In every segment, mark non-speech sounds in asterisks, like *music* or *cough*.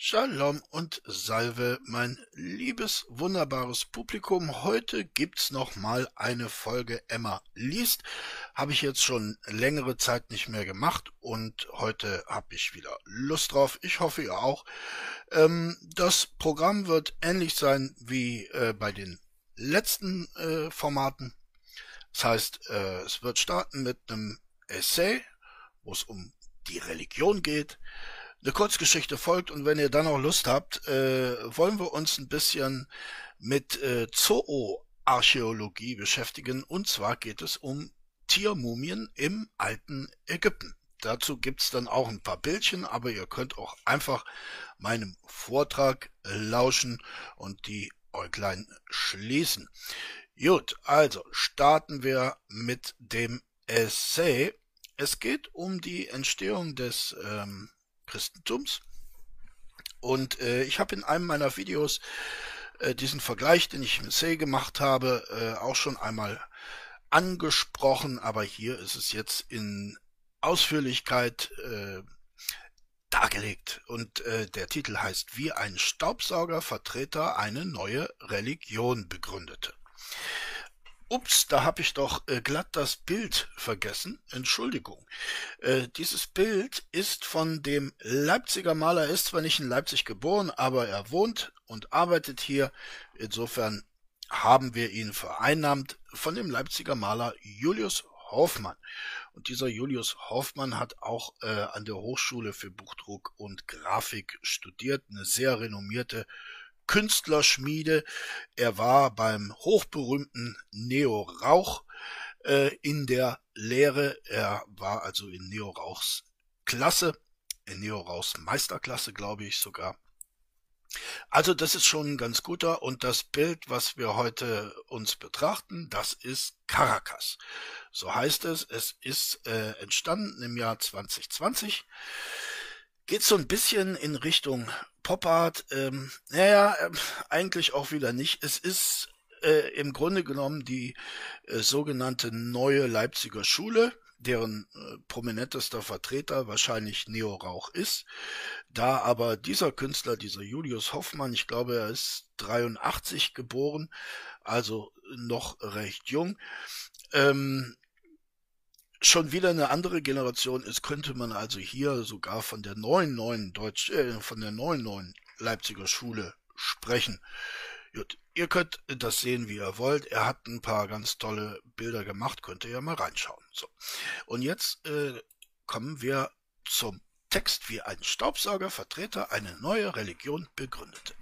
Shalom und Salve, mein liebes, wunderbares Publikum. Heute gibt's noch mal eine Folge Emma liest. Habe ich jetzt schon längere Zeit nicht mehr gemacht und heute habe ich wieder Lust drauf. Ich hoffe ihr auch. Ähm, das Programm wird ähnlich sein wie äh, bei den letzten äh, Formaten. Das heißt, äh, es wird starten mit einem Essay, wo es um die Religion geht eine Kurzgeschichte folgt und wenn ihr dann auch Lust habt, äh, wollen wir uns ein bisschen mit äh, Zooarchäologie beschäftigen und zwar geht es um Tiermumien im alten Ägypten. Dazu gibt's dann auch ein paar Bildchen, aber ihr könnt auch einfach meinem Vortrag lauschen und die Äuglein schließen. Gut, also starten wir mit dem Essay. Es geht um die Entstehung des ähm, Christentums. Und äh, ich habe in einem meiner Videos äh, diesen Vergleich, den ich im Essay gemacht habe, äh, auch schon einmal angesprochen, aber hier ist es jetzt in Ausführlichkeit äh, dargelegt. Und äh, der Titel heißt Wie ein Staubsaugervertreter eine neue Religion begründete. Ups, da habe ich doch äh, glatt das Bild vergessen. Entschuldigung. Äh, dieses Bild ist von dem Leipziger Maler, er ist zwar nicht in Leipzig geboren, aber er wohnt und arbeitet hier. Insofern haben wir ihn vereinnahmt von dem Leipziger Maler Julius Hoffmann. Und dieser Julius Hoffmann hat auch äh, an der Hochschule für Buchdruck und Grafik studiert, eine sehr renommierte Künstlerschmiede. Er war beim hochberühmten Neo Rauch äh, in der Lehre. Er war also in Neo Rauchs Klasse, in Neo Rauchs Meisterklasse, glaube ich sogar. Also das ist schon ein ganz guter und das Bild, was wir heute uns betrachten, das ist Caracas. So heißt es. Es ist äh, entstanden im Jahr 2020. Geht so ein bisschen in Richtung Pop Art, ähm, naja, äh, eigentlich auch wieder nicht. Es ist äh, im Grunde genommen die äh, sogenannte neue Leipziger Schule, deren äh, prominentester Vertreter wahrscheinlich Neo Rauch ist. Da aber dieser Künstler, dieser Julius Hoffmann, ich glaube, er ist 83 geboren, also noch recht jung, ähm, schon wieder eine andere Generation ist, könnte man also hier sogar von der neuen neuen Deutsch, äh, von der neuen neuen Leipziger Schule sprechen. Gut, ihr könnt das sehen, wie ihr wollt. Er hat ein paar ganz tolle Bilder gemacht, könnt ihr ja mal reinschauen. So. Und jetzt äh, kommen wir zum Text, wie ein Staubsaugervertreter eine neue Religion begründete.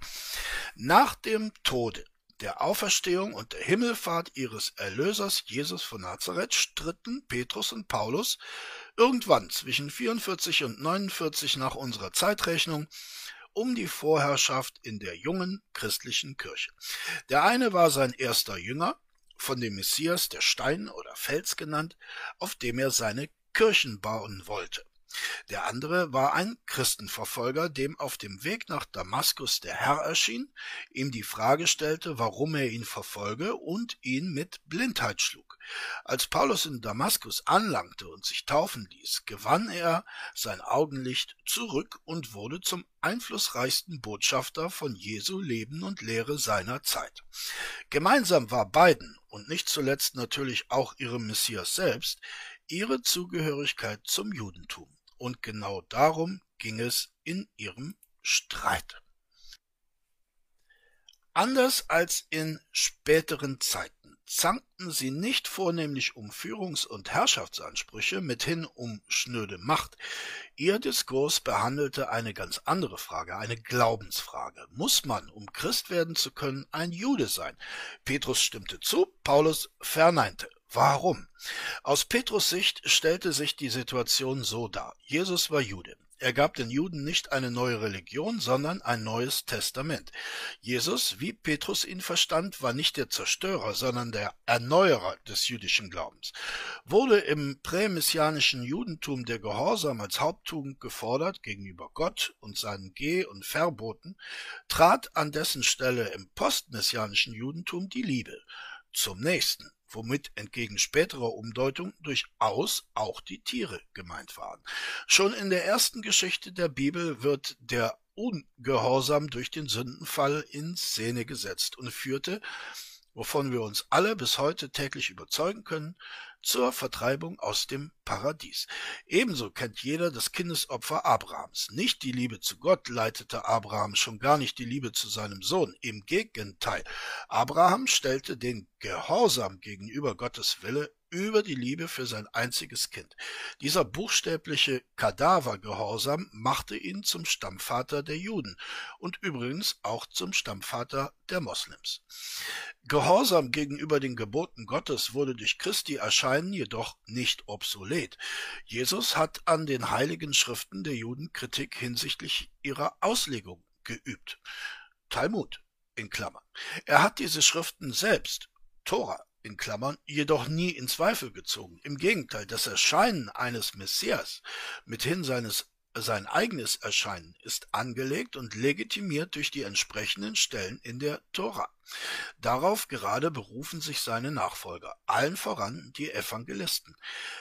Nach dem Tode der Auferstehung und der Himmelfahrt ihres Erlösers Jesus von Nazareth stritten Petrus und Paulus irgendwann zwischen 44 und 49 nach unserer Zeitrechnung um die Vorherrschaft in der jungen christlichen Kirche. Der eine war sein erster Jünger, von dem Messias der Stein oder Fels genannt, auf dem er seine Kirchen bauen wollte. Der andere war ein Christenverfolger, dem auf dem Weg nach Damaskus der Herr erschien, ihm die Frage stellte, warum er ihn verfolge und ihn mit Blindheit schlug. Als Paulus in Damaskus anlangte und sich taufen ließ, gewann er sein Augenlicht zurück und wurde zum einflussreichsten Botschafter von Jesu Leben und Lehre seiner Zeit. Gemeinsam war beiden und nicht zuletzt natürlich auch ihrem Messias selbst ihre Zugehörigkeit zum Judentum und genau darum ging es in ihrem Streit. Anders als in späteren Zeiten zankten sie nicht vornehmlich um Führungs- und Herrschaftsansprüche, mithin um schnöde Macht. Ihr Diskurs behandelte eine ganz andere Frage, eine Glaubensfrage. Muss man, um Christ werden zu können, ein Jude sein? Petrus stimmte zu, Paulus verneinte. Warum? Aus Petrus Sicht stellte sich die Situation so dar. Jesus war Jude. Er gab den Juden nicht eine neue Religion, sondern ein neues Testament. Jesus, wie Petrus ihn verstand, war nicht der Zerstörer, sondern der Erneuerer des jüdischen Glaubens. Wurde im prämessianischen Judentum der Gehorsam als Haupttugend gefordert gegenüber Gott und seinen Geh- und Verboten, trat an dessen Stelle im postmessianischen Judentum die Liebe zum Nächsten womit entgegen späterer Umdeutung durchaus auch die Tiere gemeint waren. Schon in der ersten Geschichte der Bibel wird der Ungehorsam durch den Sündenfall in Szene gesetzt und führte, wovon wir uns alle bis heute täglich überzeugen können, zur Vertreibung aus dem Paradies. Ebenso kennt jeder das Kindesopfer Abrahams. Nicht die Liebe zu Gott leitete Abraham, schon gar nicht die Liebe zu seinem Sohn. Im Gegenteil, Abraham stellte den Gehorsam gegenüber Gottes Wille über die Liebe für sein einziges Kind. Dieser buchstäbliche Kadavergehorsam machte ihn zum Stammvater der Juden und übrigens auch zum Stammvater der Moslems. Gehorsam gegenüber den Geboten Gottes wurde durch Christi Erscheinen jedoch nicht obsolet. Jesus hat an den heiligen Schriften der Juden Kritik hinsichtlich ihrer Auslegung geübt. Talmud in Klammern. Er hat diese Schriften selbst, Tora in Klammern, jedoch nie in Zweifel gezogen. Im Gegenteil, das Erscheinen eines Messias mithin seines sein eigenes Erscheinen ist angelegt und legitimiert durch die entsprechenden Stellen in der Tora. Darauf gerade berufen sich seine Nachfolger, allen voran die Evangelisten.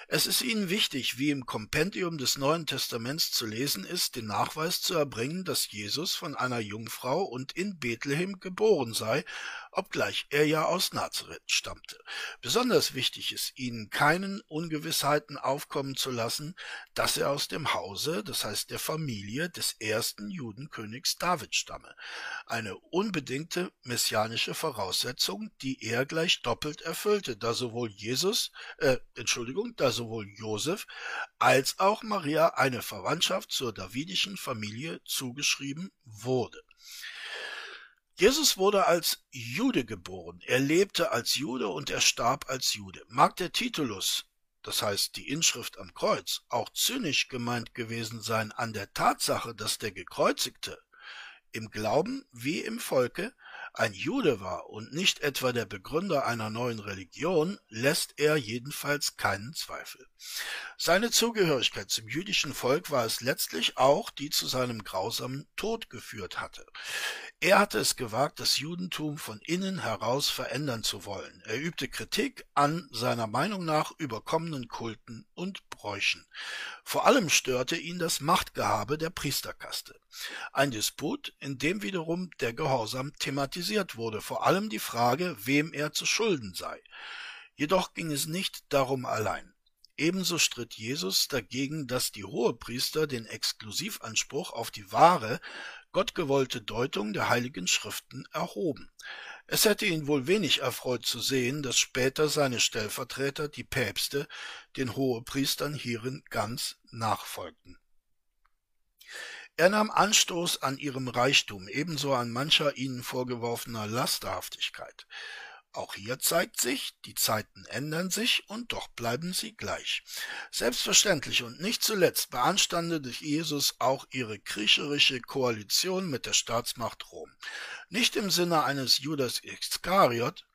Es ist ihnen wichtig, wie im Kompendium des Neuen Testaments zu lesen ist, den Nachweis zu erbringen, dass Jesus von einer Jungfrau und in Bethlehem geboren sei, obgleich er ja aus Nazareth stammte. Besonders wichtig ist ihnen, keinen Ungewissheiten aufkommen zu lassen, dass er aus dem Hause, das heißt der Familie des ersten Judenkönigs David stamme. Eine unbedingte messianische mechanische Voraussetzung, die er gleich doppelt erfüllte, da sowohl Jesus, äh, Entschuldigung, da sowohl Josef als auch Maria eine Verwandtschaft zur davidischen Familie zugeschrieben wurde. Jesus wurde als Jude geboren, er lebte als Jude und er starb als Jude. Mag der Titulus, das heißt die Inschrift am Kreuz, auch zynisch gemeint gewesen sein an der Tatsache, dass der Gekreuzigte im Glauben wie im Volke ein Jude war und nicht etwa der Begründer einer neuen Religion, lässt er jedenfalls keinen Zweifel. Seine Zugehörigkeit zum jüdischen Volk war es letztlich auch, die zu seinem grausamen Tod geführt hatte. Er hatte es gewagt, das Judentum von innen heraus verändern zu wollen. Er übte Kritik an seiner Meinung nach überkommenen Kulten und Bräuchen. Vor allem störte ihn das Machtgehabe der Priesterkaste. Ein Disput, in dem wiederum der Gehorsam thematisiert wurde, vor allem die Frage, wem er zu schulden sei. Jedoch ging es nicht darum allein. Ebenso stritt Jesus dagegen, dass die Hohepriester den Exklusivanspruch auf die wahre, gottgewollte Deutung der heiligen Schriften erhoben. Es hätte ihn wohl wenig erfreut zu sehen, dass später seine Stellvertreter, die Päpste, den Hohepriestern hierin ganz nachfolgten. Er nahm Anstoß an ihrem Reichtum, ebenso an mancher ihnen vorgeworfener Lasterhaftigkeit. Auch hier zeigt sich, die Zeiten ändern sich und doch bleiben sie gleich. Selbstverständlich und nicht zuletzt beanstandete Jesus auch ihre kriecherische Koalition mit der Staatsmacht Rom. Nicht im Sinne eines Judas Iskariot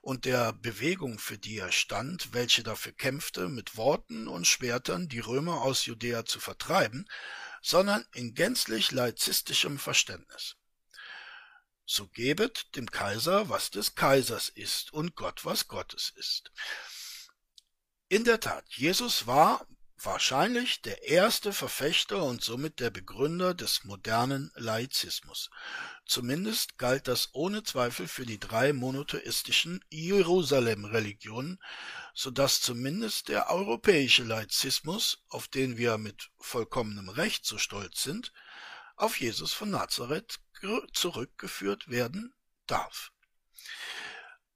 und der Bewegung, für die er stand, welche dafür kämpfte, mit Worten und Schwertern die Römer aus Judäa zu vertreiben, sondern in gänzlich laizistischem Verständnis so gebet dem Kaiser, was des Kaisers ist, und Gott, was Gottes ist. In der Tat, Jesus war wahrscheinlich der erste Verfechter und somit der Begründer des modernen Laizismus. Zumindest galt das ohne Zweifel für die drei monotheistischen Jerusalem-Religionen, so dass zumindest der europäische Laizismus, auf den wir mit vollkommenem Recht so stolz sind, auf Jesus von Nazareth zurückgeführt werden darf.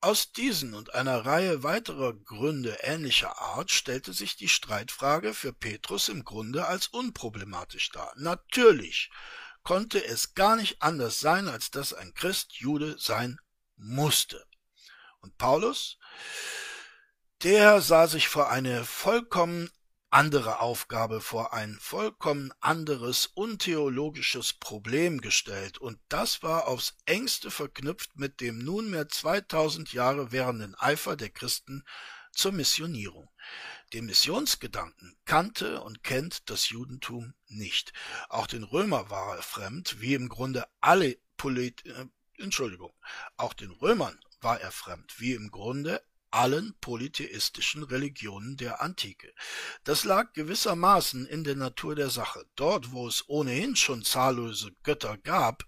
Aus diesen und einer Reihe weiterer Gründe ähnlicher Art stellte sich die Streitfrage für Petrus im Grunde als unproblematisch dar. Natürlich konnte es gar nicht anders sein, als dass ein Christ Jude sein musste. Und Paulus, der sah sich vor eine vollkommen andere Aufgabe vor ein vollkommen anderes untheologisches Problem gestellt, und das war aufs engste verknüpft mit dem nunmehr 2000 Jahre währenden Eifer der Christen zur Missionierung. Den Missionsgedanken kannte und kennt das Judentum nicht. Auch den Römer war er fremd, wie im Grunde alle Polit äh, Entschuldigung, auch den Römern war er fremd, wie im Grunde allen polytheistischen Religionen der Antike. Das lag gewissermaßen in der Natur der Sache. Dort, wo es ohnehin schon zahllose Götter gab,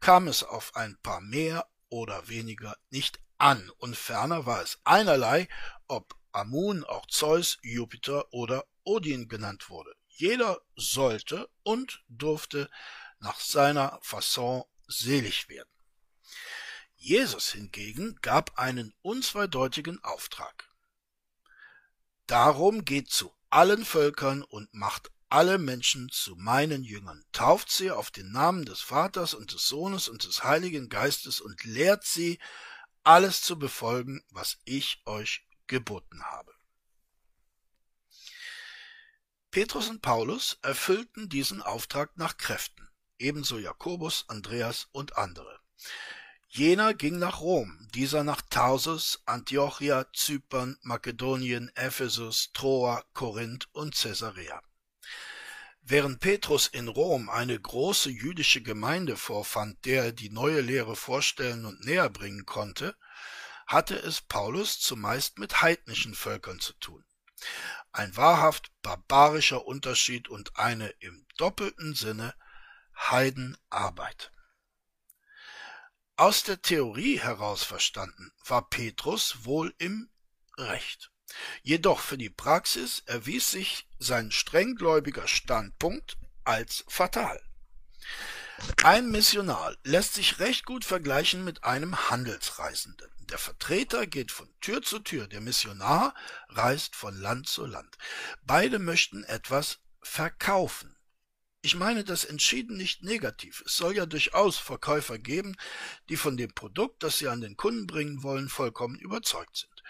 kam es auf ein paar mehr oder weniger nicht an, und ferner war es einerlei, ob Amun auch Zeus, Jupiter oder Odin genannt wurde. Jeder sollte und durfte nach seiner Fasson selig werden. Jesus hingegen gab einen unzweideutigen Auftrag. Darum geht zu allen Völkern und macht alle Menschen zu meinen Jüngern, tauft sie auf den Namen des Vaters und des Sohnes und des Heiligen Geistes und lehrt sie, alles zu befolgen, was ich euch geboten habe. Petrus und Paulus erfüllten diesen Auftrag nach Kräften, ebenso Jakobus, Andreas und andere. Jener ging nach Rom, dieser nach Tarsus, Antiochia, Zypern, Makedonien, Ephesus, Troa, Korinth und Caesarea. Während Petrus in Rom eine große jüdische Gemeinde vorfand, der er die neue Lehre vorstellen und näher bringen konnte, hatte es Paulus zumeist mit heidnischen Völkern zu tun. Ein wahrhaft barbarischer Unterschied und eine im doppelten Sinne Heidenarbeit. Aus der Theorie heraus verstanden war Petrus wohl im Recht. Jedoch für die Praxis erwies sich sein strenggläubiger Standpunkt als fatal. Ein Missionar lässt sich recht gut vergleichen mit einem Handelsreisenden. Der Vertreter geht von Tür zu Tür, der Missionar reist von Land zu Land. Beide möchten etwas verkaufen. Ich meine das entschieden nicht negativ. Es soll ja durchaus Verkäufer geben, die von dem Produkt, das sie an den Kunden bringen wollen, vollkommen überzeugt sind.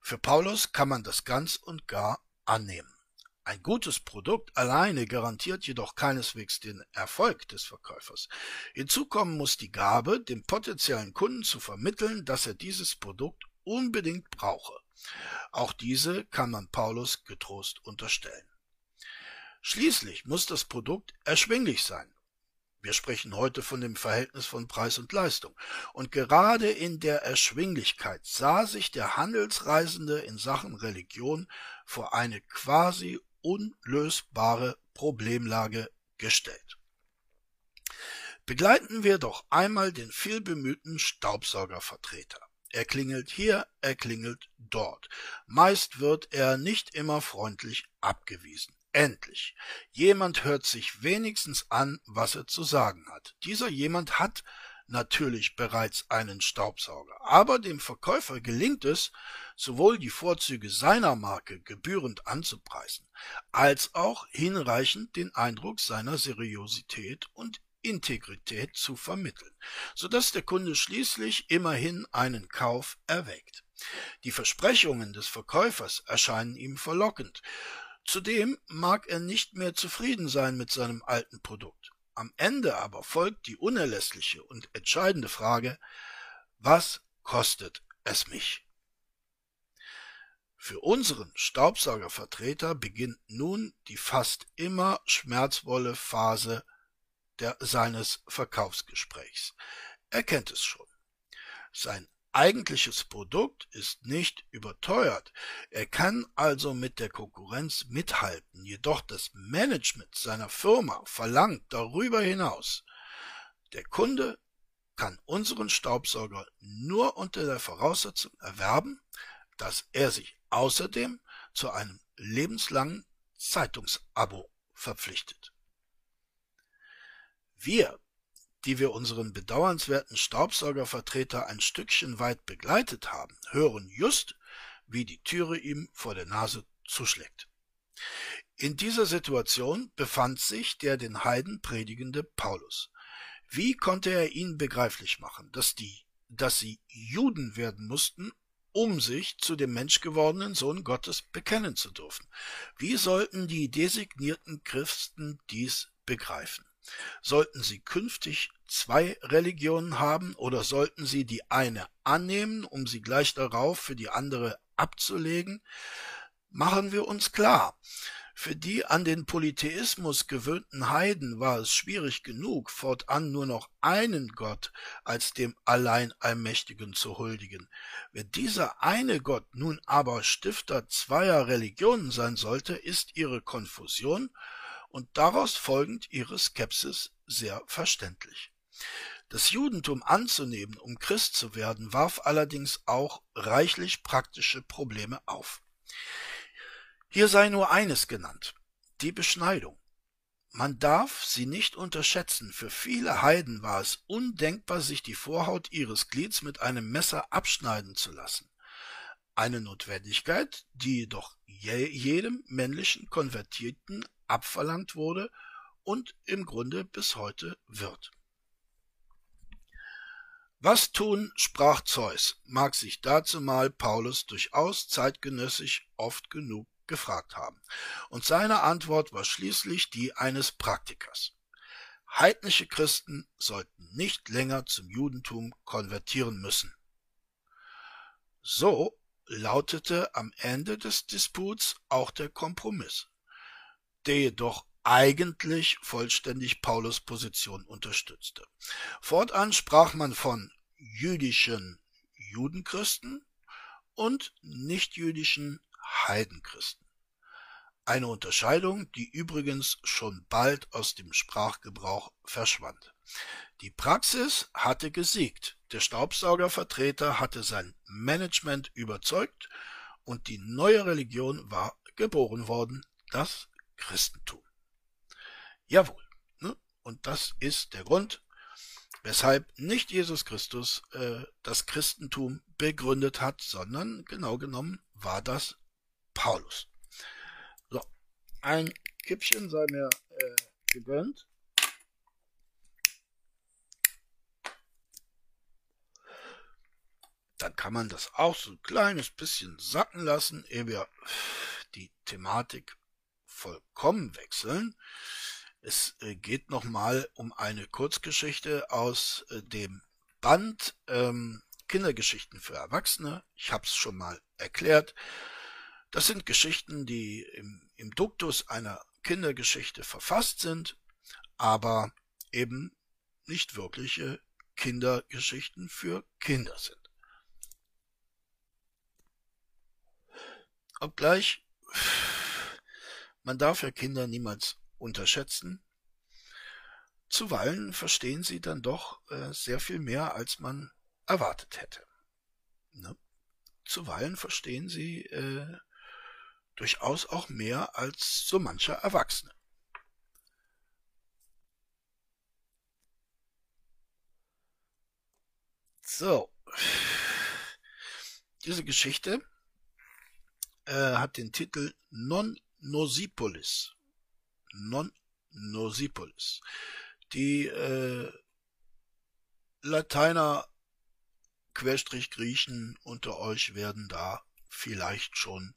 Für Paulus kann man das ganz und gar annehmen. Ein gutes Produkt alleine garantiert jedoch keineswegs den Erfolg des Verkäufers. Hinzu kommen muss die Gabe, dem potenziellen Kunden zu vermitteln, dass er dieses Produkt unbedingt brauche. Auch diese kann man Paulus getrost unterstellen. Schließlich muss das Produkt erschwinglich sein. Wir sprechen heute von dem Verhältnis von Preis und Leistung. Und gerade in der Erschwinglichkeit sah sich der Handelsreisende in Sachen Religion vor eine quasi unlösbare Problemlage gestellt. Begleiten wir doch einmal den vielbemühten Staubsaugervertreter. Er klingelt hier, er klingelt dort. Meist wird er nicht immer freundlich abgewiesen. Endlich. Jemand hört sich wenigstens an, was er zu sagen hat. Dieser jemand hat natürlich bereits einen Staubsauger, aber dem Verkäufer gelingt es, sowohl die Vorzüge seiner Marke gebührend anzupreisen, als auch hinreichend den Eindruck seiner Seriosität und Integrität zu vermitteln, so dass der Kunde schließlich immerhin einen Kauf erweckt. Die Versprechungen des Verkäufers erscheinen ihm verlockend, Zudem mag er nicht mehr zufrieden sein mit seinem alten Produkt. Am Ende aber folgt die unerlässliche und entscheidende Frage, was kostet es mich? Für unseren Staubsaugervertreter beginnt nun die fast immer schmerzvolle Phase der, seines Verkaufsgesprächs. Er kennt es schon. Sein eigentliches Produkt ist nicht überteuert. Er kann also mit der Konkurrenz mithalten, jedoch das Management seiner Firma verlangt darüber hinaus. Der Kunde kann unseren Staubsauger nur unter der Voraussetzung erwerben, dass er sich außerdem zu einem lebenslangen Zeitungsabo verpflichtet. Wir die wir unseren bedauernswerten Staubsaugervertreter ein Stückchen weit begleitet haben, hören just, wie die Türe ihm vor der Nase zuschlägt. In dieser Situation befand sich der den Heiden predigende Paulus. Wie konnte er ihnen begreiflich machen, dass die, dass sie Juden werden mussten, um sich zu dem menschgewordenen Sohn Gottes bekennen zu dürfen? Wie sollten die designierten Christen dies begreifen? Sollten sie künftig zwei Religionen haben oder sollten sie die eine annehmen, um sie gleich darauf für die andere abzulegen? Machen wir uns klar, Für die an den Polytheismus gewöhnten Heiden war es schwierig genug, fortan nur noch einen Gott als dem allein Allmächtigen zu huldigen. Wenn dieser eine Gott nun aber Stifter zweier Religionen sein sollte, ist ihre Konfusion und daraus folgend ihre Skepsis sehr verständlich. Das Judentum anzunehmen, um Christ zu werden, warf allerdings auch reichlich praktische Probleme auf. Hier sei nur eines genannt, die Beschneidung. Man darf sie nicht unterschätzen. Für viele Heiden war es undenkbar, sich die Vorhaut ihres Glieds mit einem Messer abschneiden zu lassen. Eine Notwendigkeit, die jedoch jedem männlichen Konvertierten abverlangt wurde und im Grunde bis heute wird. Was tun, sprach Zeus, mag sich dazumal Paulus durchaus zeitgenössisch oft genug gefragt haben. Und seine Antwort war schließlich die eines Praktikers. Heidnische Christen sollten nicht länger zum Judentum konvertieren müssen. So lautete am Ende des Disputs auch der Kompromiss, der jedoch eigentlich vollständig Paulus Position unterstützte. Fortan sprach man von jüdischen Judenchristen und nichtjüdischen Heidenchristen. Eine Unterscheidung, die übrigens schon bald aus dem Sprachgebrauch verschwand. Die Praxis hatte gesiegt, der Staubsaugervertreter hatte sein Management überzeugt und die neue Religion war geboren worden, das Christentum. Jawohl. Ne? Und das ist der Grund, weshalb nicht Jesus Christus äh, das Christentum begründet hat, sondern genau genommen war das Paulus. So, ein Kippchen sei mir äh, gegönnt. Dann kann man das auch so ein kleines bisschen sacken lassen, ehe wir die Thematik vollkommen wechseln. Es äh, geht nochmal um eine Kurzgeschichte aus äh, dem Band ähm, Kindergeschichten für Erwachsene. Ich habe es schon mal erklärt. Das sind Geschichten, die im, im Duktus einer Kindergeschichte verfasst sind, aber eben nicht wirkliche Kindergeschichten für Kinder sind. Obgleich, man darf ja Kinder niemals unterschätzen. Zuweilen verstehen sie dann doch äh, sehr viel mehr, als man erwartet hätte. Ne? Zuweilen verstehen sie äh, durchaus auch mehr als so mancher Erwachsene. So, diese Geschichte äh, hat den Titel Non Nosipolis non nosipolis. Die äh, Lateiner Querstrich Griechen unter euch werden da vielleicht schon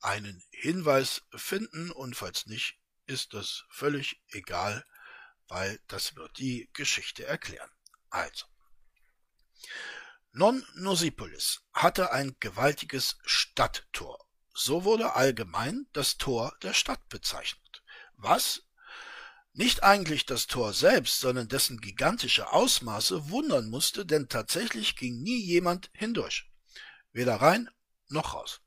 einen Hinweis finden und falls nicht, ist das völlig egal, weil das wird die Geschichte erklären. Also. Non Nosipolis hatte ein gewaltiges Stadttor. So wurde allgemein das Tor der Stadt bezeichnet. Was? Nicht eigentlich das Tor selbst, sondern dessen gigantische Ausmaße wundern musste, denn tatsächlich ging nie jemand hindurch. Weder rein noch raus.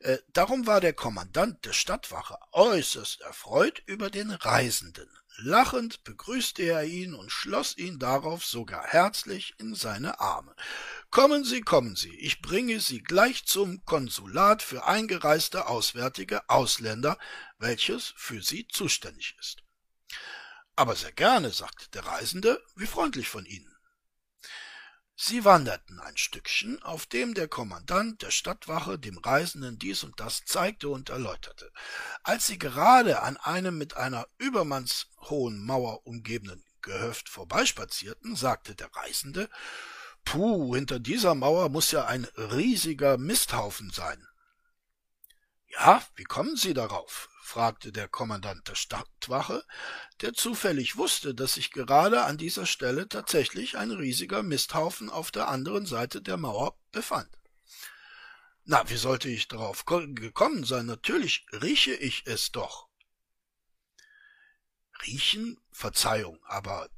Äh, darum war der Kommandant der Stadtwache äußerst erfreut über den Reisenden. Lachend begrüßte er ihn und schloss ihn darauf sogar herzlich in seine Arme. Kommen Sie, kommen Sie, ich bringe Sie gleich zum Konsulat für eingereiste auswärtige Ausländer, welches für Sie zuständig ist. Aber sehr gerne, sagte der Reisende, wie freundlich von Ihnen. Sie wanderten ein Stückchen, auf dem der Kommandant der Stadtwache dem Reisenden dies und das zeigte und erläuterte. Als sie gerade an einem mit einer übermannshohen Mauer umgebenen Gehöft vorbeispazierten, sagte der Reisende, Puh, hinter dieser Mauer muss ja ein riesiger Misthaufen sein. Ja, wie kommen Sie darauf? Fragte der Kommandant der Stadtwache, der zufällig wusste, dass sich gerade an dieser Stelle tatsächlich ein riesiger Misthaufen auf der anderen Seite der Mauer befand. Na, wie sollte ich darauf gekommen sein? Natürlich rieche ich es doch. Riechen? Verzeihung, aber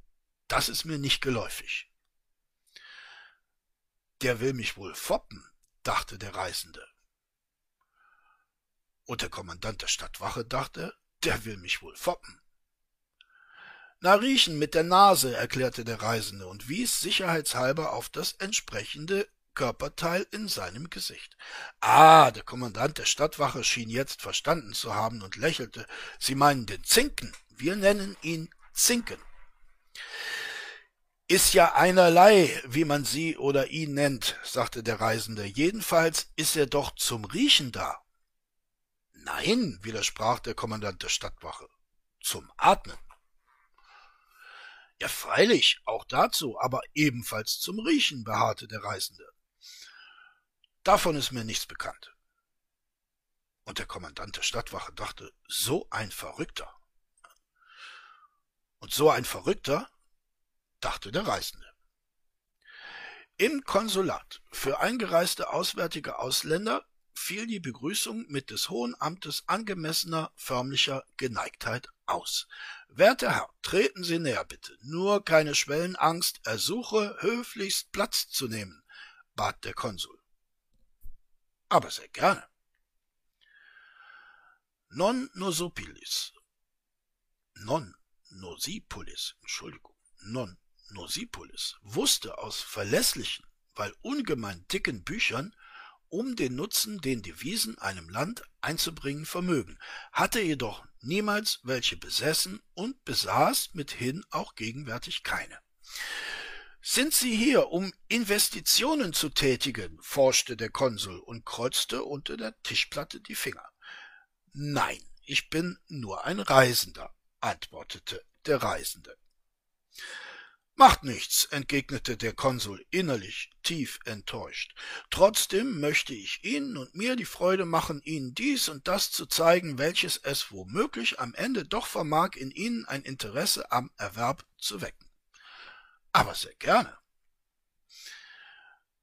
das ist mir nicht geläufig. Der will mich wohl foppen, dachte der Reisende. Und der Kommandant der Stadtwache dachte, der will mich wohl foppen. Na riechen mit der Nase, erklärte der Reisende und wies sicherheitshalber auf das entsprechende Körperteil in seinem Gesicht. Ah, der Kommandant der Stadtwache schien jetzt verstanden zu haben und lächelte. Sie meinen den Zinken. Wir nennen ihn Zinken. Ist ja einerlei, wie man sie oder ihn nennt, sagte der Reisende. Jedenfalls ist er doch zum Riechen da. Nein, widersprach der Kommandant der Stadtwache. Zum Atmen. Ja, freilich, auch dazu, aber ebenfalls zum Riechen, beharrte der Reisende. Davon ist mir nichts bekannt. Und der Kommandant der Stadtwache dachte, so ein Verrückter. Und so ein Verrückter, dachte der Reisende. Im Konsulat für eingereiste auswärtige Ausländer fiel die Begrüßung mit des Hohen Amtes angemessener förmlicher Geneigtheit aus. Werter Herr, treten Sie näher bitte. Nur keine Schwellenangst, ersuche höflichst Platz zu nehmen, bat der Konsul aber sehr gerne. Non Nosopilis, non Nosipolis, Entschuldigung, non Nosipolis wusste aus verlässlichen, weil ungemein dicken Büchern um den Nutzen, den Devisen einem Land einzubringen vermögen, hatte jedoch niemals welche besessen und besaß mithin auch gegenwärtig keine. Sind Sie hier, um Investitionen zu tätigen? forschte der Konsul und kreuzte unter der Tischplatte die Finger. Nein, ich bin nur ein Reisender, antwortete der Reisende. Macht nichts, entgegnete der Konsul innerlich tief enttäuscht. Trotzdem möchte ich Ihnen und mir die Freude machen, Ihnen dies und das zu zeigen, welches es womöglich am Ende doch vermag, in Ihnen ein Interesse am Erwerb zu wecken aber sehr gerne.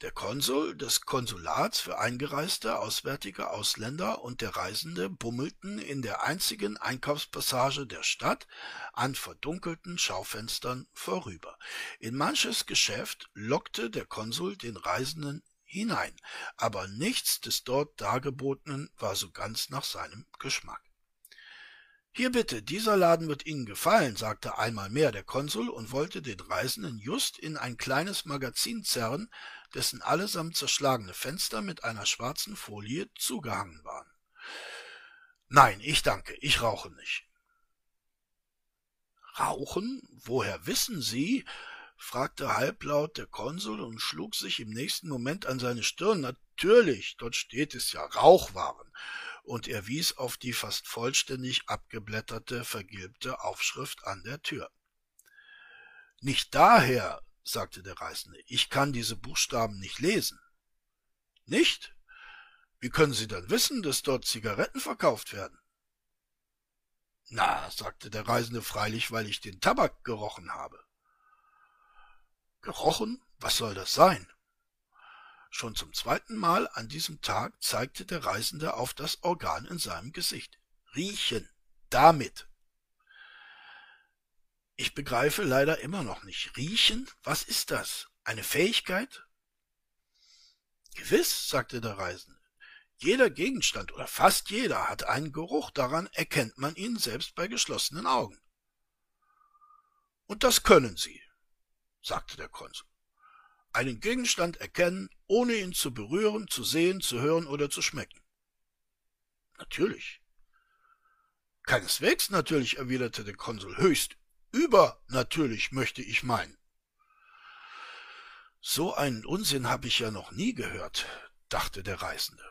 Der Konsul des Konsulats für eingereiste auswärtige Ausländer und der Reisende bummelten in der einzigen Einkaufspassage der Stadt an verdunkelten Schaufenstern vorüber. In manches Geschäft lockte der Konsul den Reisenden hinein, aber nichts des dort Dargebotenen war so ganz nach seinem Geschmack. Hier bitte, dieser Laden wird Ihnen gefallen, sagte einmal mehr der Konsul und wollte den Reisenden just in ein kleines Magazin zerren, dessen allesamt zerschlagene Fenster mit einer schwarzen Folie zugehangen waren. Nein, ich danke, ich rauche nicht. Rauchen? Woher wissen Sie? fragte halblaut der Konsul und schlug sich im nächsten Moment an seine Stirn. Natürlich, dort steht es ja Rauchwaren und er wies auf die fast vollständig abgeblätterte, vergilbte Aufschrift an der Tür. Nicht daher, sagte der Reisende, ich kann diese Buchstaben nicht lesen. Nicht? Wie können Sie dann wissen, dass dort Zigaretten verkauft werden? Na, sagte der Reisende freilich, weil ich den Tabak gerochen habe. Gerochen? Was soll das sein? Schon zum zweiten Mal an diesem Tag zeigte der Reisende auf das Organ in seinem Gesicht. Riechen. Damit. Ich begreife leider immer noch nicht. Riechen? Was ist das? Eine Fähigkeit? Gewiss, sagte der Reisende. Jeder Gegenstand oder fast jeder hat einen Geruch, daran erkennt man ihn selbst bei geschlossenen Augen. Und das können Sie, sagte der Konsul einen Gegenstand erkennen, ohne ihn zu berühren, zu sehen, zu hören oder zu schmecken. Natürlich. Keineswegs natürlich, erwiderte der Konsul, höchst übernatürlich möchte ich meinen. So einen Unsinn habe ich ja noch nie gehört, dachte der Reisende.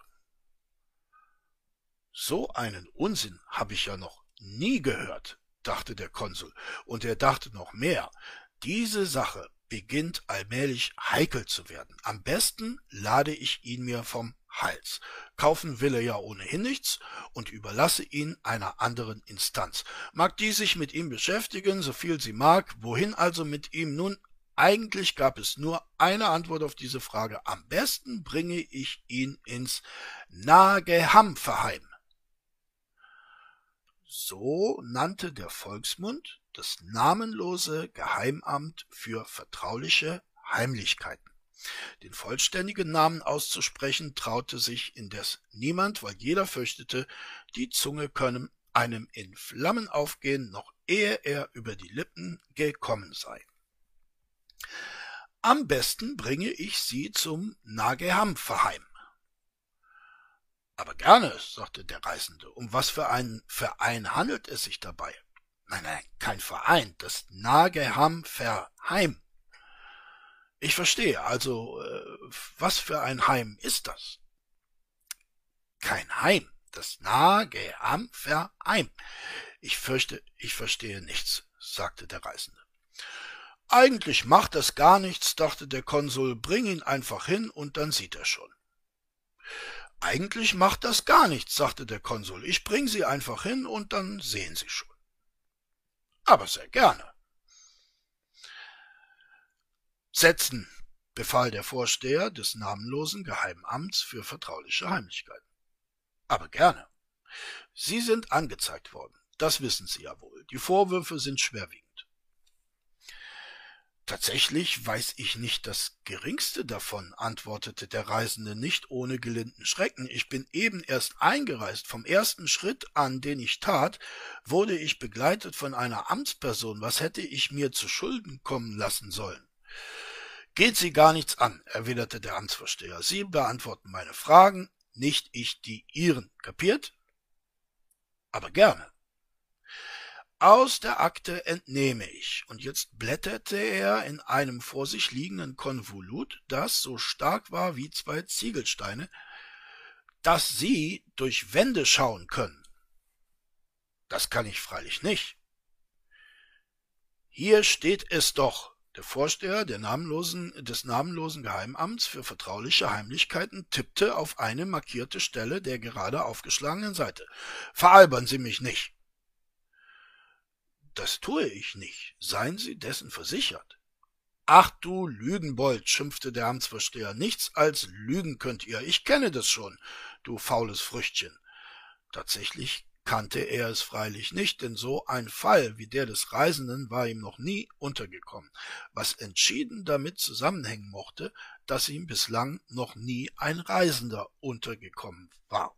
So einen Unsinn habe ich ja noch nie gehört, dachte der Konsul, und er dachte noch mehr. Diese Sache beginnt allmählich heikel zu werden. Am besten lade ich ihn mir vom Hals. Kaufen will er ja ohnehin nichts und überlasse ihn einer anderen Instanz. Mag die sich mit ihm beschäftigen, so viel sie mag, wohin also mit ihm nun Eigentlich gab es nur eine Antwort auf diese Frage. Am besten bringe ich ihn ins Nagehampferheim. So nannte der Volksmund das namenlose Geheimamt für vertrauliche Heimlichkeiten. Den vollständigen Namen auszusprechen traute sich indes niemand, weil jeder fürchtete, die Zunge könne einem in Flammen aufgehen, noch ehe er über die Lippen gekommen sei. Am besten bringe ich sie zum Nagehampferheim. Aber gerne, sagte der Reisende. Um was für einen Verein handelt es sich dabei? Nein, nein, kein Verein, das Nagehampferheim. Ich verstehe, also äh, was für ein Heim ist das? Kein Heim, das Nagehampferheim. Ich fürchte, ich verstehe nichts, sagte der Reisende. Eigentlich macht das gar nichts, dachte der Konsul, bring ihn einfach hin und dann sieht er schon. Eigentlich macht das gar nichts, sagte der Konsul, ich bring Sie einfach hin und dann sehen Sie schon. Aber sehr gerne. Setzen, befahl der Vorsteher des namenlosen Geheimamts für vertrauliche Heimlichkeiten. Aber gerne. Sie sind angezeigt worden, das wissen Sie ja wohl. Die Vorwürfe sind schwerwiegend. Tatsächlich weiß ich nicht das geringste davon, antwortete der Reisende nicht ohne gelinden Schrecken. Ich bin eben erst eingereist. Vom ersten Schritt an, den ich tat, wurde ich begleitet von einer Amtsperson. Was hätte ich mir zu Schulden kommen lassen sollen? Geht Sie gar nichts an, erwiderte der Amtsvorsteher. Sie beantworten meine Fragen, nicht ich die Ihren. Kapiert? Aber gerne. Aus der Akte entnehme ich, und jetzt blätterte er in einem vor sich liegenden Konvolut, das so stark war wie zwei Ziegelsteine, dass Sie durch Wände schauen können. Das kann ich freilich nicht. Hier steht es doch. Der Vorsteher des namenlosen Geheimamts für vertrauliche Heimlichkeiten tippte auf eine markierte Stelle der gerade aufgeschlagenen Seite. Veralbern Sie mich nicht. Das tue ich nicht. Seien Sie dessen versichert. Ach du Lügenbold, schimpfte der Amtsvorsteher, nichts als Lügen könnt ihr. Ich kenne das schon, du faules Früchtchen. Tatsächlich kannte er es freilich nicht, denn so ein Fall wie der des Reisenden war ihm noch nie untergekommen, was entschieden damit zusammenhängen mochte, dass ihm bislang noch nie ein Reisender untergekommen war.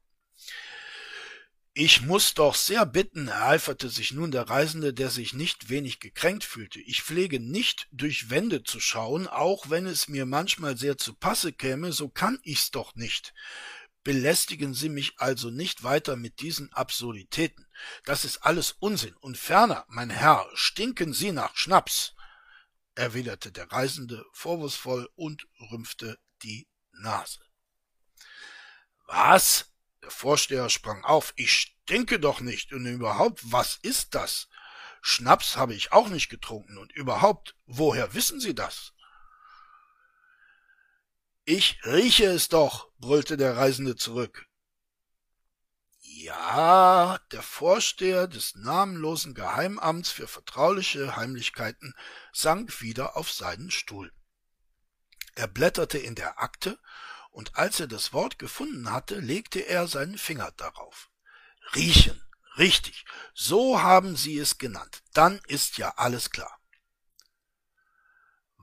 Ich muss doch sehr bitten, ereiferte sich nun der Reisende, der sich nicht wenig gekränkt fühlte. Ich pflege nicht durch Wände zu schauen, auch wenn es mir manchmal sehr zu Passe käme, so kann ich's doch nicht. Belästigen Sie mich also nicht weiter mit diesen Absurditäten. Das ist alles Unsinn. Und ferner, mein Herr, stinken Sie nach Schnaps, erwiderte der Reisende vorwurfsvoll und rümpfte die Nase. Was? Der Vorsteher sprang auf. Ich stinke doch nicht. Und überhaupt, was ist das? Schnaps habe ich auch nicht getrunken. Und überhaupt, woher wissen Sie das? Ich rieche es doch, brüllte der Reisende zurück. Ja, der Vorsteher des namenlosen Geheimamts für vertrauliche Heimlichkeiten sank wieder auf seinen Stuhl. Er blätterte in der Akte und als er das Wort gefunden hatte, legte er seinen Finger darauf. Riechen, richtig, so haben Sie es genannt, dann ist ja alles klar.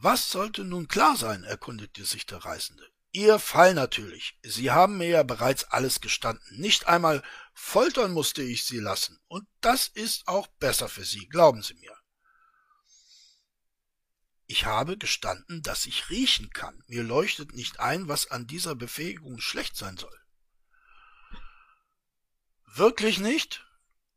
Was sollte nun klar sein, erkundigte sich der Reisende. Ihr Fall natürlich. Sie haben mir ja bereits alles gestanden. Nicht einmal foltern musste ich Sie lassen. Und das ist auch besser für Sie, glauben Sie mir. Ich habe gestanden, dass ich riechen kann. Mir leuchtet nicht ein, was an dieser Befähigung schlecht sein soll. Wirklich nicht?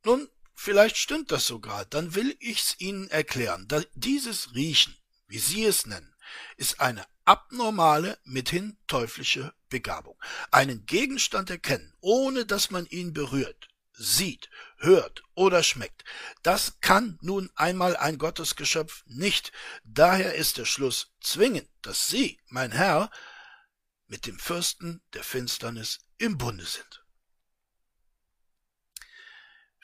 Nun, vielleicht stimmt das sogar. Dann will ich's Ihnen erklären. Dieses Riechen, wie Sie es nennen, ist eine abnormale, mithin teuflische Begabung. Einen Gegenstand erkennen, ohne dass man ihn berührt, sieht, hört oder schmeckt. Das kann nun einmal ein Gottesgeschöpf nicht. Daher ist der Schluss zwingend, dass Sie, mein Herr, mit dem Fürsten der Finsternis im Bunde sind.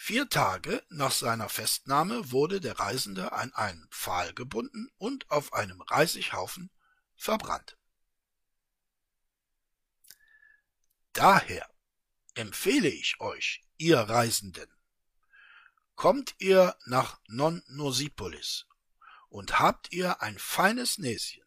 Vier Tage nach seiner Festnahme wurde der Reisende an einen Pfahl gebunden und auf einem Reisighaufen verbrannt. Daher empfehle ich euch, ihr Reisenden, kommt ihr nach Non-Nosipolis und habt ihr ein feines Näschen,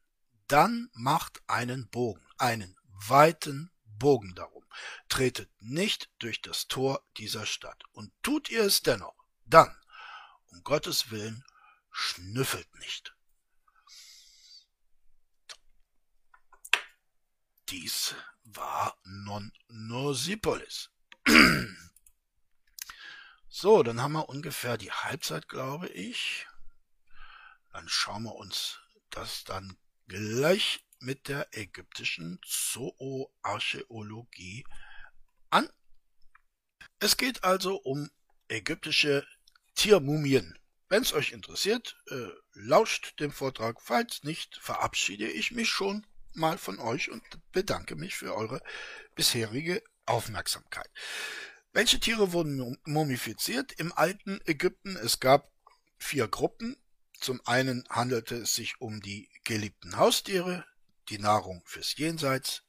dann macht einen Bogen, einen weiten Bogen darum, tretet nicht durch das Tor dieser Stadt. Und tut ihr es dennoch, dann, um Gottes Willen, schnüffelt nicht. Dies war Non-Nosipolis. *clears throat* so, dann haben wir ungefähr die Halbzeit, glaube ich. Dann schauen wir uns das dann gleich mit der ägyptischen Zooarchäologie an. Es geht also um ägyptische Tiermumien. Wenn es euch interessiert, äh, lauscht dem Vortrag. Falls nicht, verabschiede ich mich schon mal von euch und bedanke mich für eure bisherige Aufmerksamkeit. Welche Tiere wurden mumifiziert im alten Ägypten? Es gab vier Gruppen. Zum einen handelte es sich um die geliebten Haustiere, die Nahrung fürs Jenseits,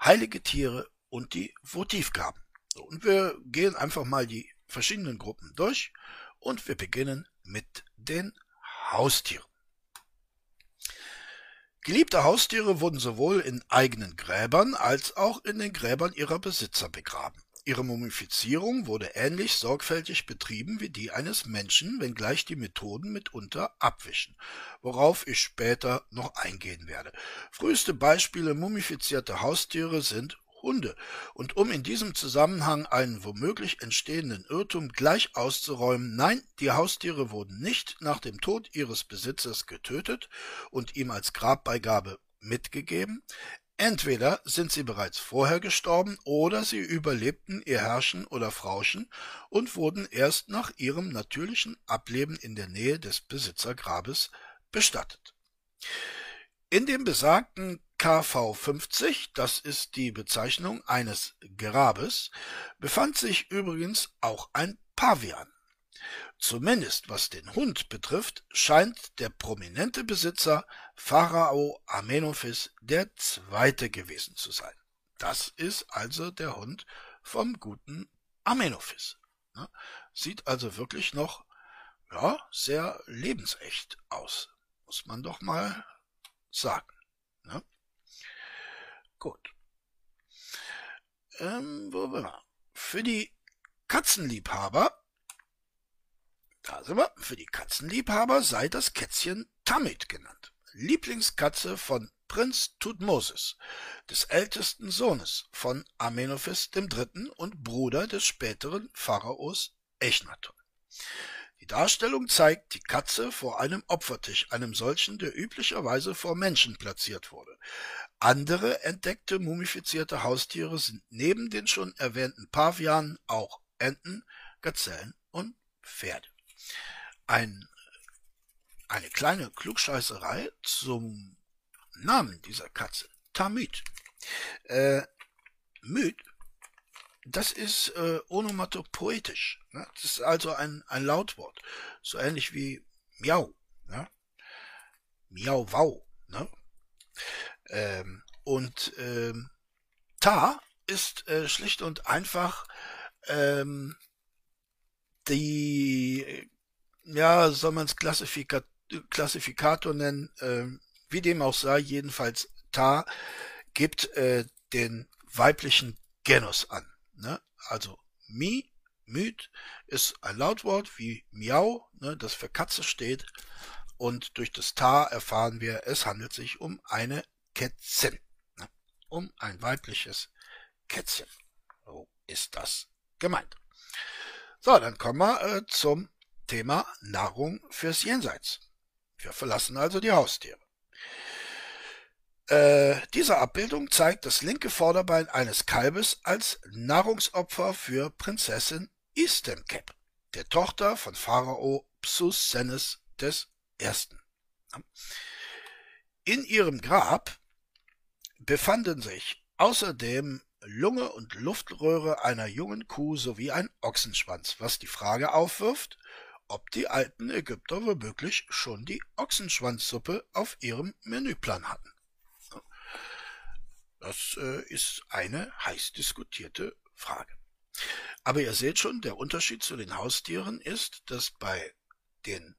heilige Tiere und die Votivgaben. Und wir gehen einfach mal die verschiedenen Gruppen durch und wir beginnen mit den Haustieren. Geliebte Haustiere wurden sowohl in eigenen Gräbern als auch in den Gräbern ihrer Besitzer begraben. Ihre Mumifizierung wurde ähnlich sorgfältig betrieben wie die eines Menschen, wenngleich die Methoden mitunter abwichen, worauf ich später noch eingehen werde. Früheste Beispiele mumifizierter Haustiere sind Hunde, und um in diesem Zusammenhang einen womöglich entstehenden Irrtum gleich auszuräumen, nein, die Haustiere wurden nicht nach dem Tod ihres Besitzers getötet und ihm als Grabbeigabe mitgegeben, Entweder sind sie bereits vorher gestorben oder sie überlebten ihr Herrschen oder Frauchen und wurden erst nach ihrem natürlichen Ableben in der Nähe des Besitzergrabes bestattet. In dem besagten KV 50, das ist die Bezeichnung eines Grabes, befand sich übrigens auch ein Pavian. Zumindest was den Hund betrifft, scheint der prominente Besitzer Pharao Amenophis der Zweite gewesen zu sein. Das ist also der Hund vom guten Amenophis. Ne? Sieht also wirklich noch ja, sehr lebensecht aus, muss man doch mal sagen. Ne? Gut. Ähm, wo wir? Für die Katzenliebhaber da sind wir. Für die Katzenliebhaber sei das Kätzchen Tamit genannt. Lieblingskatze von Prinz Tutmosis, des ältesten Sohnes von Amenophis III. und Bruder des späteren Pharaos Echnaton. Die Darstellung zeigt die Katze vor einem Opfertisch, einem solchen, der üblicherweise vor Menschen platziert wurde. Andere entdeckte mumifizierte Haustiere sind neben den schon erwähnten Pavianen auch Enten, Gazellen und Pferde ein, eine kleine Klugscheißerei zum Namen dieser Katze. Tamid. Äh, Müd, das ist äh, onomatopoetisch. Ne? Das ist also ein, ein Lautwort. So ähnlich wie Miau. Ne? Miau, wow. Ne? Ähm, und ähm, Ta ist äh, schlicht und einfach ähm, die ja, soll man es Klassifika Klassifikator nennen, äh, wie dem auch sei, jedenfalls Ta gibt äh, den weiblichen Genus an. Ne? Also Mi, Müd, ist ein Lautwort wie Miau, ne, das für Katze steht. Und durch das Ta erfahren wir, es handelt sich um eine Kätzin. Ne? Um ein weibliches Kätzchen. So ist das gemeint. So, dann kommen wir äh, zum Thema Nahrung fürs Jenseits. Wir verlassen also die Haustiere. Äh, diese Abbildung zeigt das linke Vorderbein eines Kalbes als Nahrungsopfer für Prinzessin Istemkep, der Tochter von Pharao Psusennes I. In ihrem Grab befanden sich außerdem Lunge und Luftröhre einer jungen Kuh sowie ein Ochsenschwanz, was die Frage aufwirft, ob die alten Ägypter womöglich schon die Ochsenschwanzsuppe auf ihrem Menüplan hatten. Das äh, ist eine heiß diskutierte Frage. Aber ihr seht schon, der Unterschied zu den Haustieren ist, dass bei den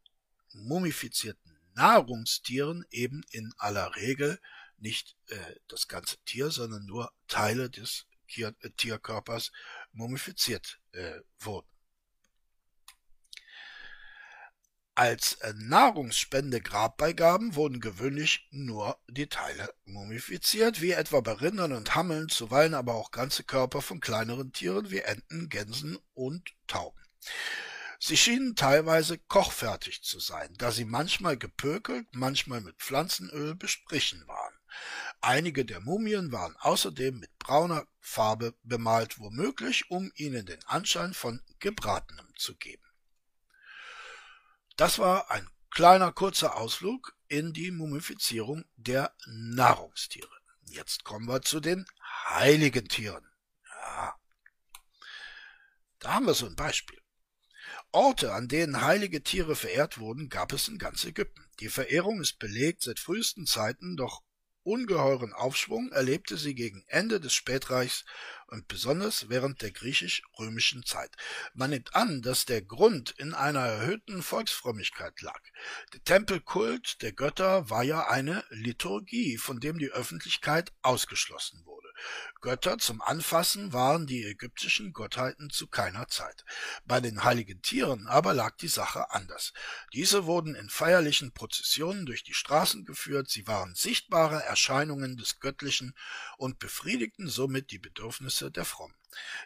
mumifizierten Nahrungstieren eben in aller Regel nicht äh, das ganze Tier, sondern nur Teile des Tier, äh, Tierkörpers mumifiziert äh, wurden. Als äh, Nahrungsspende Grabbeigaben wurden gewöhnlich nur die Teile mumifiziert, wie etwa bei Rindern und Hammeln, zuweilen aber auch ganze Körper von kleineren Tieren wie Enten, Gänsen und Tauben. Sie schienen teilweise kochfertig zu sein, da sie manchmal gepökelt, manchmal mit Pflanzenöl bestrichen waren. Einige der Mumien waren außerdem mit brauner Farbe bemalt, womöglich um ihnen den Anschein von gebratenem zu geben. Das war ein kleiner kurzer Ausflug in die Mumifizierung der Nahrungstiere. Jetzt kommen wir zu den heiligen Tieren. Ja. Da haben wir so ein Beispiel. Orte, an denen heilige Tiere verehrt wurden, gab es in ganz Ägypten. Die Verehrung ist belegt seit frühesten Zeiten, doch ungeheuren Aufschwung erlebte sie gegen Ende des Spätreichs und besonders während der griechisch-römischen Zeit. Man nimmt an, dass der Grund in einer erhöhten Volksfrömmigkeit lag. Der Tempelkult der Götter war ja eine Liturgie, von dem die Öffentlichkeit ausgeschlossen wurde. Götter zum Anfassen waren die ägyptischen Gottheiten zu keiner Zeit. Bei den heiligen Tieren aber lag die Sache anders. Diese wurden in feierlichen Prozessionen durch die Straßen geführt, sie waren sichtbare Erscheinungen des Göttlichen und befriedigten somit die Bedürfnisse der Frommen.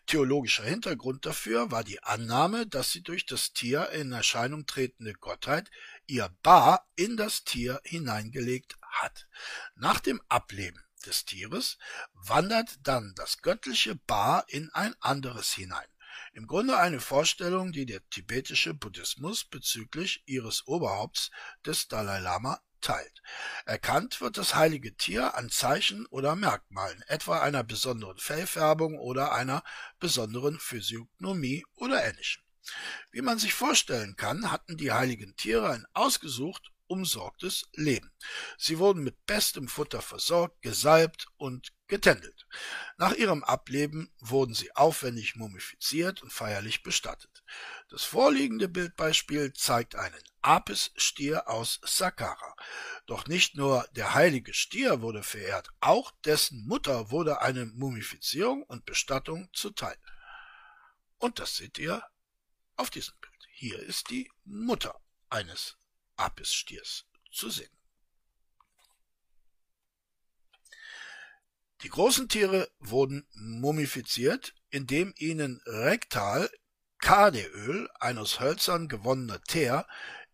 Theologischer Hintergrund dafür war die Annahme, dass sie durch das Tier in Erscheinung tretende Gottheit ihr Ba in das Tier hineingelegt hat. Nach dem Ableben des Tieres wandert dann das göttliche Ba in ein anderes hinein. Im Grunde eine Vorstellung, die der tibetische Buddhismus bezüglich ihres Oberhaupts des Dalai Lama teilt. Erkannt wird das heilige Tier an Zeichen oder Merkmalen, etwa einer besonderen Fellfärbung oder einer besonderen Physiognomie oder ähnlichem. Wie man sich vorstellen kann, hatten die heiligen Tiere ein ausgesucht umsorgtes Leben. Sie wurden mit bestem Futter versorgt, gesalbt und getändelt. Nach ihrem Ableben wurden sie aufwendig mumifiziert und feierlich bestattet. Das vorliegende Bildbeispiel zeigt einen Apis-Stier aus Saqqara. Doch nicht nur der heilige Stier wurde verehrt, auch dessen Mutter wurde eine Mumifizierung und Bestattung zuteil. Und das seht ihr auf diesem Bild. Hier ist die Mutter eines Apisstiers zu sehen. Die großen Tiere wurden mumifiziert, indem ihnen rektal Kadeöl, ein aus Hölzern gewonnener Teer,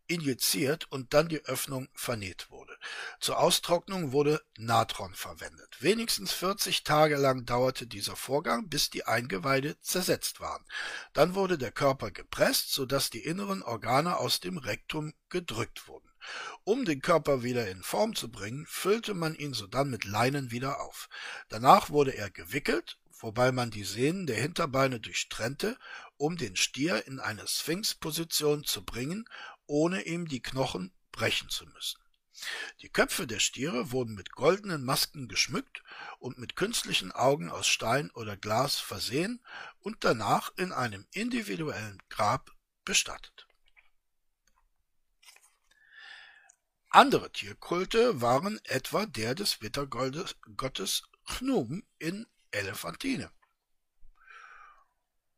injiziert und dann die Öffnung vernäht wurde. Zur Austrocknung wurde Natron verwendet. Wenigstens 40 Tage lang dauerte dieser Vorgang, bis die Eingeweide zersetzt waren. Dann wurde der Körper gepresst, sodass die inneren Organe aus dem Rektum gedrückt wurden. Um den Körper wieder in Form zu bringen, füllte man ihn sodann mit Leinen wieder auf. Danach wurde er gewickelt, wobei man die Sehnen der Hinterbeine durchtrennte, um den Stier in eine Sphinxposition zu bringen ohne ihm die Knochen brechen zu müssen. Die Köpfe der Stiere wurden mit goldenen Masken geschmückt und mit künstlichen Augen aus Stein oder Glas versehen und danach in einem individuellen Grab bestattet. Andere Tierkulte waren etwa der des Wittergottes Chnum in Elephantine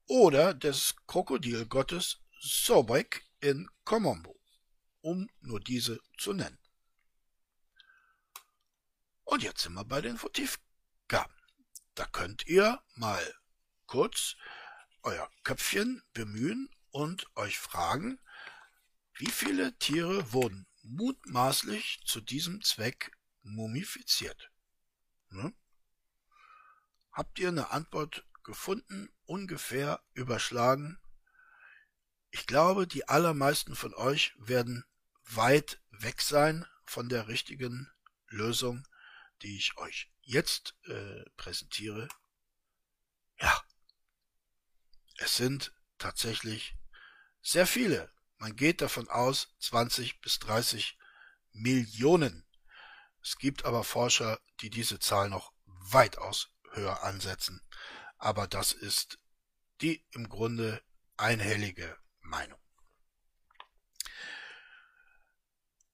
oder des Krokodilgottes Sobek in Komombo, um nur diese zu nennen. Und jetzt sind wir bei den Votivgaben. Da könnt ihr mal kurz euer Köpfchen bemühen und euch fragen, wie viele Tiere wurden mutmaßlich zu diesem Zweck mumifiziert? Hm? Habt ihr eine Antwort gefunden, ungefähr überschlagen? Ich glaube, die allermeisten von euch werden weit weg sein von der richtigen Lösung, die ich euch jetzt äh, präsentiere. Es sind tatsächlich sehr viele. Man geht davon aus 20 bis 30 Millionen. Es gibt aber Forscher, die diese Zahl noch weitaus höher ansetzen. Aber das ist die im Grunde einhellige Meinung.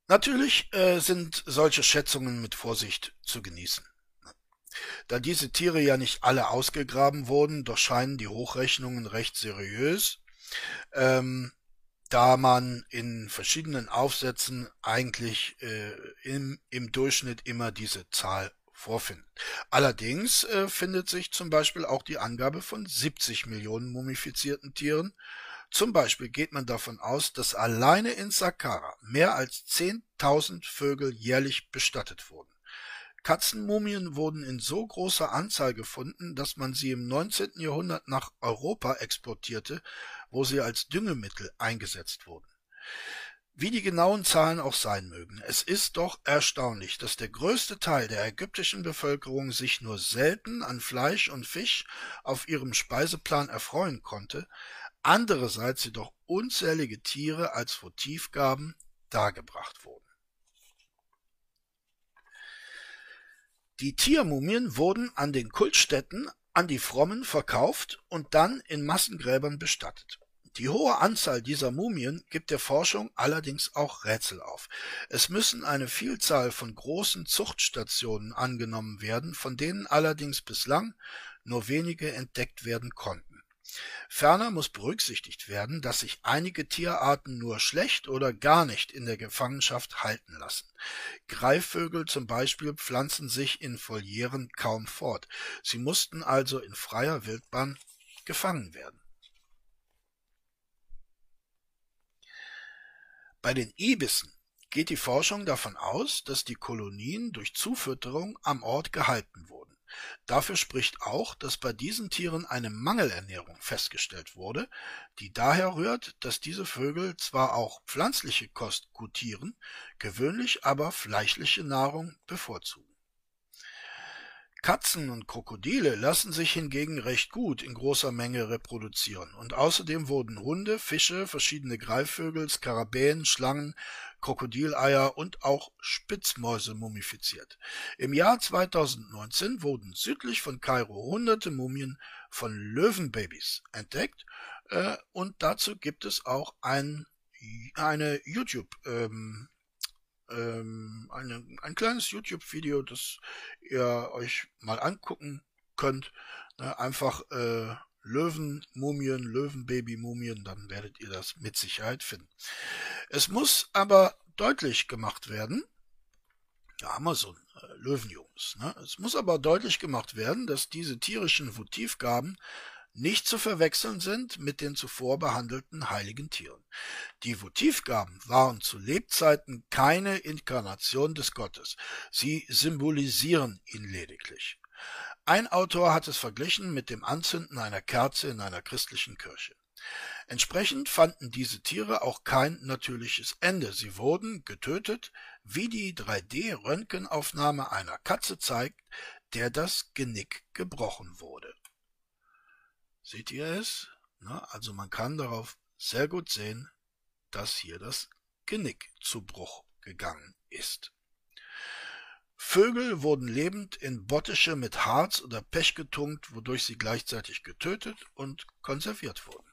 Natürlich äh, sind solche Schätzungen mit Vorsicht zu genießen. Da diese Tiere ja nicht alle ausgegraben wurden, doch scheinen die Hochrechnungen recht seriös, ähm, da man in verschiedenen Aufsätzen eigentlich äh, im, im Durchschnitt immer diese Zahl vorfindet. Allerdings äh, findet sich zum Beispiel auch die Angabe von 70 Millionen mumifizierten Tieren. Zum Beispiel geht man davon aus, dass alleine in Saqqara mehr als 10.000 Vögel jährlich bestattet wurden. Katzenmumien wurden in so großer Anzahl gefunden, dass man sie im 19. Jahrhundert nach Europa exportierte, wo sie als Düngemittel eingesetzt wurden. Wie die genauen Zahlen auch sein mögen, es ist doch erstaunlich, dass der größte Teil der ägyptischen Bevölkerung sich nur selten an Fleisch und Fisch auf ihrem Speiseplan erfreuen konnte, andererseits jedoch unzählige Tiere als Votivgaben dargebracht wurden. Die Tiermumien wurden an den Kultstätten an die Frommen verkauft und dann in Massengräbern bestattet. Die hohe Anzahl dieser Mumien gibt der Forschung allerdings auch Rätsel auf. Es müssen eine Vielzahl von großen Zuchtstationen angenommen werden, von denen allerdings bislang nur wenige entdeckt werden konnten. Ferner muss berücksichtigt werden, dass sich einige Tierarten nur schlecht oder gar nicht in der Gefangenschaft halten lassen. Greifvögel zum Beispiel pflanzen sich in Volieren kaum fort. Sie mussten also in freier Wildbahn gefangen werden. Bei den Ibissen geht die Forschung davon aus, dass die Kolonien durch Zufütterung am Ort gehalten wurden. Dafür spricht auch, dass bei diesen Tieren eine Mangelernährung festgestellt wurde, die daher rührt, dass diese Vögel zwar auch pflanzliche Kost gutieren, gewöhnlich aber fleischliche Nahrung bevorzugen. Katzen und Krokodile lassen sich hingegen recht gut in großer Menge reproduzieren und außerdem wurden Hunde, Fische, verschiedene Greifvögel, Skarabäen, Schlangen, Krokodileier und auch Spitzmäuse mumifiziert. Im Jahr 2019 wurden südlich von Kairo hunderte Mumien von Löwenbabys entdeckt äh, und dazu gibt es auch ein, eine YouTube ähm, ähm, eine, ein kleines YouTube-Video, das ihr euch mal angucken könnt. Ne, einfach äh, Löwenmumien, Löwenbaby-Mumien, dann werdet ihr das mit Sicherheit finden. Es muss aber deutlich gemacht werden, da haben wir so ein äh, Löwenjungs, ne? es muss aber deutlich gemacht werden, dass diese tierischen Votivgaben nicht zu verwechseln sind mit den zuvor behandelten heiligen Tieren. Die Votivgaben waren zu Lebzeiten keine Inkarnation des Gottes, sie symbolisieren ihn lediglich. Ein Autor hat es verglichen mit dem Anzünden einer Kerze in einer christlichen Kirche. Entsprechend fanden diese Tiere auch kein natürliches Ende. Sie wurden getötet, wie die 3D-Röntgenaufnahme einer Katze zeigt, der das Genick gebrochen wurde. Seht ihr es? Na, also man kann darauf sehr gut sehen, dass hier das Genick zu Bruch gegangen ist. Vögel wurden lebend in Bottische mit Harz oder Pech getunkt, wodurch sie gleichzeitig getötet und konserviert wurden.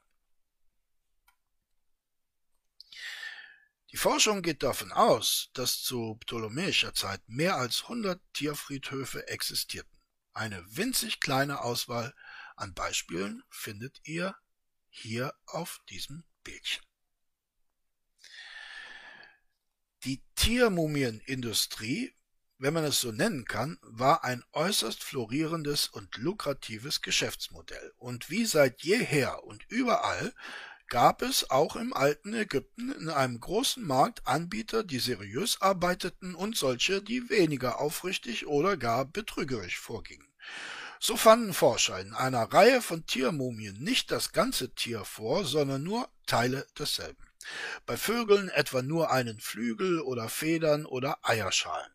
Die Forschung geht davon aus, dass zu ptolemäischer Zeit mehr als 100 Tierfriedhöfe existierten. Eine winzig kleine Auswahl an Beispielen findet ihr hier auf diesem Bildchen. Die Tiermumienindustrie, wenn man es so nennen kann, war ein äußerst florierendes und lukratives Geschäftsmodell. Und wie seit jeher und überall gab es auch im alten Ägypten in einem großen Markt Anbieter, die seriös arbeiteten und solche, die weniger aufrichtig oder gar betrügerisch vorgingen. So fanden Forscher in einer Reihe von Tiermumien nicht das ganze Tier vor, sondern nur Teile desselben. Bei Vögeln etwa nur einen Flügel oder Federn oder Eierschalen.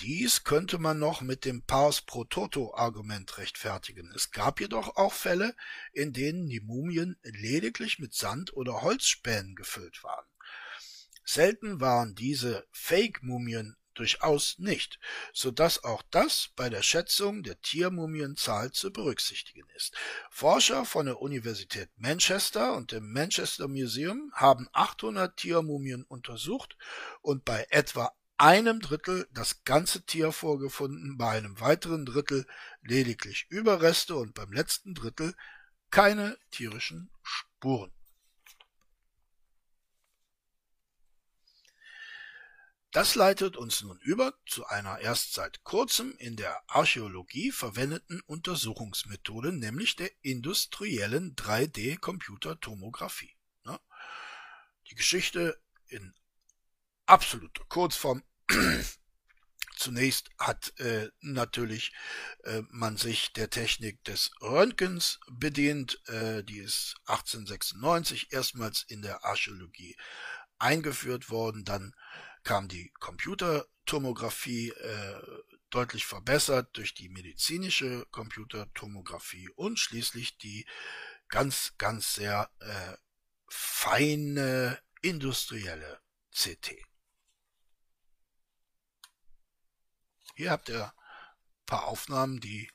Dies könnte man noch mit dem Pars pro toto Argument rechtfertigen. Es gab jedoch auch Fälle, in denen die Mumien lediglich mit Sand oder Holzspänen gefüllt waren. Selten waren diese Fake-Mumien durchaus nicht, so dass auch das bei der Schätzung der Tiermumienzahl zu berücksichtigen ist. Forscher von der Universität Manchester und dem Manchester Museum haben 800 Tiermumien untersucht und bei etwa einem Drittel das ganze Tier vorgefunden, bei einem weiteren Drittel lediglich Überreste und beim letzten Drittel keine tierischen Spuren. Das leitet uns nun über zu einer erst seit kurzem in der Archäologie verwendeten Untersuchungsmethode, nämlich der industriellen 3D-Computertomographie. Ne? Die Geschichte in absoluter Kurzform. *clears throat* Zunächst hat äh, natürlich äh, man sich der Technik des Röntgens bedient, äh, die ist 1896 erstmals in der Archäologie eingeführt worden, dann kam die Computertomographie äh, deutlich verbessert durch die medizinische Computertomographie und schließlich die ganz, ganz sehr äh, feine industrielle CT. Hier habt ihr ein paar Aufnahmen, die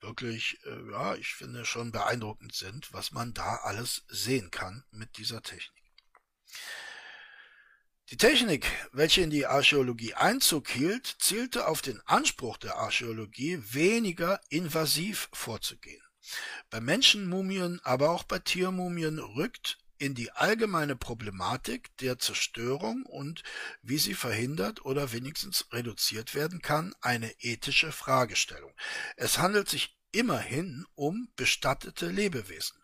wirklich, äh, ja, ich finde schon beeindruckend sind, was man da alles sehen kann mit dieser Technik. Die Technik, welche in die Archäologie Einzug hielt, zielte auf den Anspruch der Archäologie, weniger invasiv vorzugehen. Bei Menschenmumien, aber auch bei Tiermumien rückt in die allgemeine Problematik der Zerstörung und wie sie verhindert oder wenigstens reduziert werden kann, eine ethische Fragestellung. Es handelt sich immerhin um bestattete Lebewesen.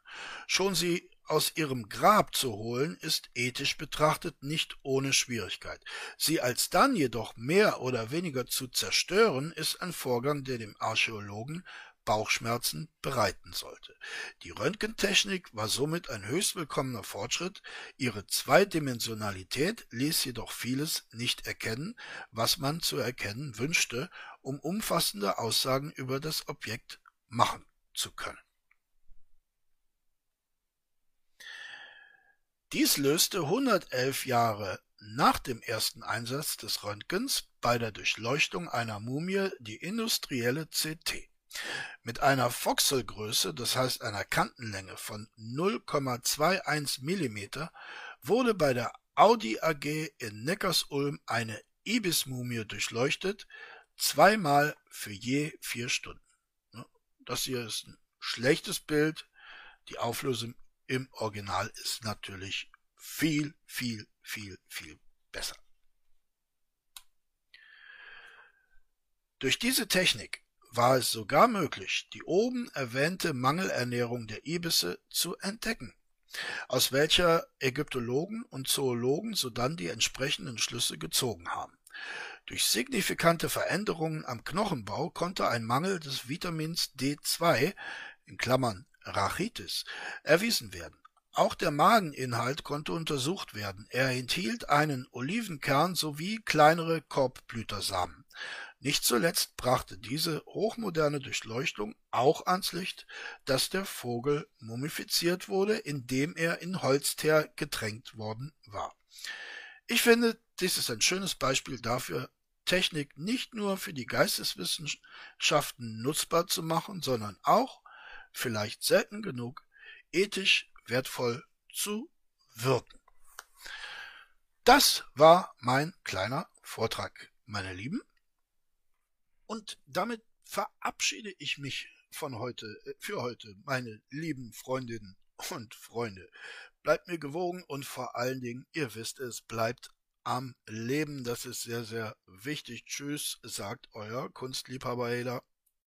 Schon sie aus ihrem Grab zu holen, ist ethisch betrachtet nicht ohne Schwierigkeit. Sie alsdann jedoch mehr oder weniger zu zerstören, ist ein Vorgang, der dem Archäologen Bauchschmerzen bereiten sollte. Die Röntgentechnik war somit ein höchst willkommener Fortschritt, ihre Zweidimensionalität ließ jedoch vieles nicht erkennen, was man zu erkennen wünschte, um umfassende Aussagen über das Objekt machen zu können. Dies löste 111 Jahre nach dem ersten Einsatz des Röntgens bei der Durchleuchtung einer Mumie die industrielle CT. Mit einer Voxelgröße, das heißt einer Kantenlänge von 0,21 mm, wurde bei der Audi AG in Neckarsulm eine Ibis-Mumie durchleuchtet, zweimal für je vier Stunden. Das hier ist ein schlechtes Bild. Die Auflösung im Original ist natürlich viel, viel, viel, viel besser. Durch diese Technik war es sogar möglich, die oben erwähnte Mangelernährung der Ibisse zu entdecken, aus welcher Ägyptologen und Zoologen sodann die entsprechenden Schlüsse gezogen haben. Durch signifikante Veränderungen am Knochenbau konnte ein Mangel des Vitamins D2 in Klammern Rachitis erwiesen werden. Auch der Mageninhalt konnte untersucht werden. Er enthielt einen Olivenkern sowie kleinere Korbblütersamen. Nicht zuletzt brachte diese hochmoderne Durchleuchtung auch ans Licht, dass der Vogel mumifiziert wurde, indem er in Holzteer getränkt worden war. Ich finde, dies ist ein schönes Beispiel dafür, Technik nicht nur für die Geisteswissenschaften nutzbar zu machen, sondern auch vielleicht selten genug, ethisch wertvoll zu wirken. Das war mein kleiner Vortrag, meine Lieben. Und damit verabschiede ich mich von heute, äh, für heute, meine lieben Freundinnen und Freunde. Bleibt mir gewogen und vor allen Dingen, ihr wisst es, bleibt am Leben. Das ist sehr, sehr wichtig. Tschüss, sagt euer Kunstliebhaber